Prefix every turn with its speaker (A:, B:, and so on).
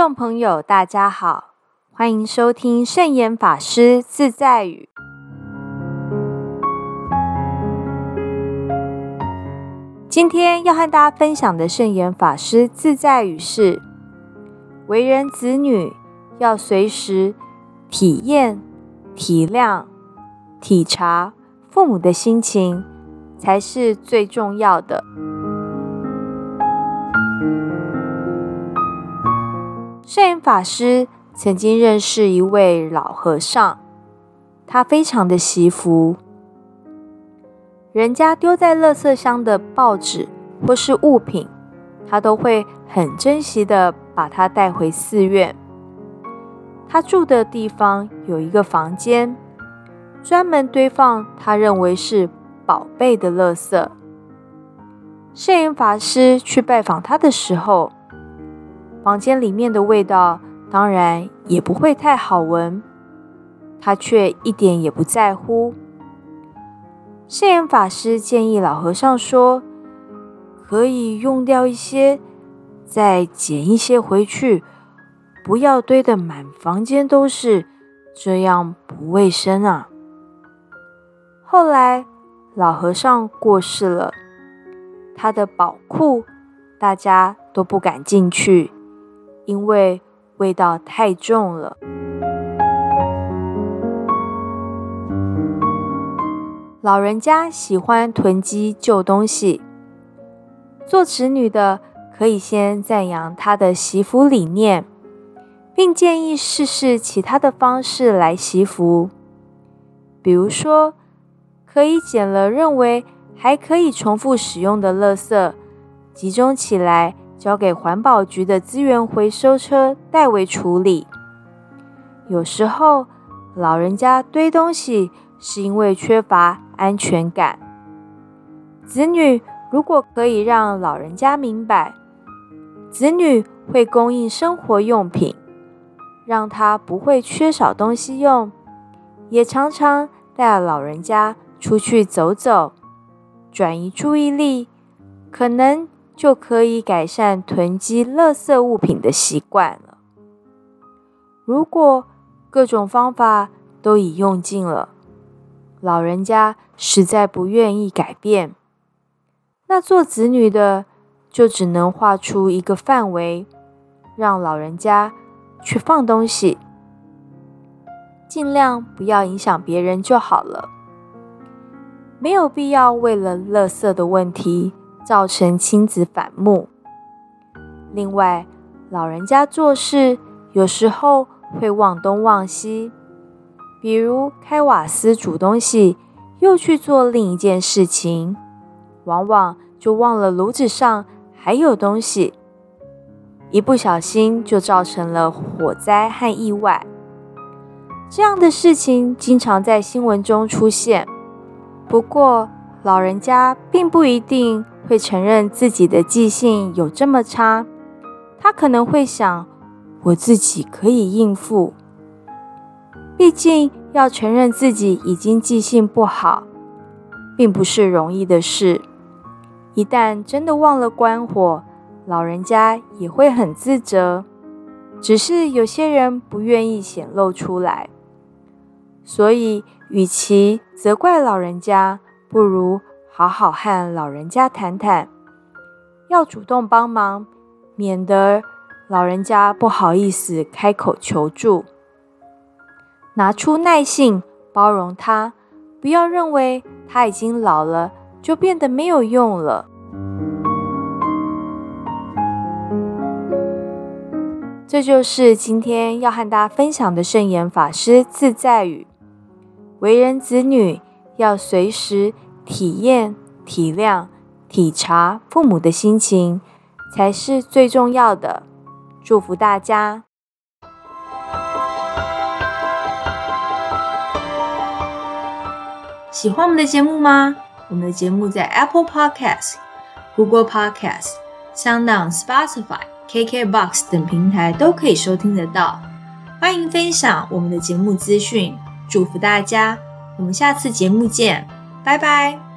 A: 众朋友，大家好，欢迎收听圣严法师自在语。今天要和大家分享的圣严法师自在语是：为人子女要随时体验、体谅、体察父母的心情，才是最重要的。摄影法师曾经认识一位老和尚，他非常的惜福，人家丢在垃圾箱的报纸或是物品，他都会很珍惜的把它带回寺院。他住的地方有一个房间，专门堆放他认为是宝贝的垃圾。摄影法师去拜访他的时候，房间里面的味道当然也不会太好闻，他却一点也不在乎。圣严法师建议老和尚说：“可以用掉一些，再捡一些回去，不要堆得满房间都是，这样不卫生啊。”后来老和尚过世了，他的宝库大家都不敢进去。因为味道太重了，老人家喜欢囤积旧东西。做子女的可以先赞扬他的惜福理念，并建议试试其他的方式来惜福。比如说，可以捡了认为还可以重复使用的垃圾，集中起来。交给环保局的资源回收车代为处理。有时候，老人家堆东西是因为缺乏安全感。子女如果可以让老人家明白，子女会供应生活用品，让他不会缺少东西用，也常常带老人家出去走走，转移注意力，可能。就可以改善囤积垃圾物品的习惯了。如果各种方法都已用尽了，老人家实在不愿意改变，那做子女的就只能画出一个范围，让老人家去放东西，尽量不要影响别人就好了。没有必要为了垃圾的问题。造成亲子反目。另外，老人家做事有时候会忘东忘西，比如开瓦斯煮东西，又去做另一件事情，往往就忘了炉子上还有东西，一不小心就造成了火灾和意外。这样的事情经常在新闻中出现。不过，老人家并不一定。会承认自己的记性有这么差，他可能会想：我自己可以应付。毕竟要承认自己已经记性不好，并不是容易的事。一旦真的忘了关火，老人家也会很自责。只是有些人不愿意显露出来，所以与其责怪老人家，不如。好好和老人家谈谈，要主动帮忙，免得老人家不好意思开口求助。拿出耐性包容他，不要认为他已经老了就变得没有用了。这就是今天要和大家分享的圣严法师自在语：为人子女要随时。体验、体谅、体察父母的心情，才是最重要的。祝福大家！喜欢我们的节目吗？我们的节目在 Apple Podcast、Google Podcast、SoundOn、Spotify、KKBox 等平台都可以收听得到。欢迎分享我们的节目资讯，祝福大家！我们下次节目见。拜拜。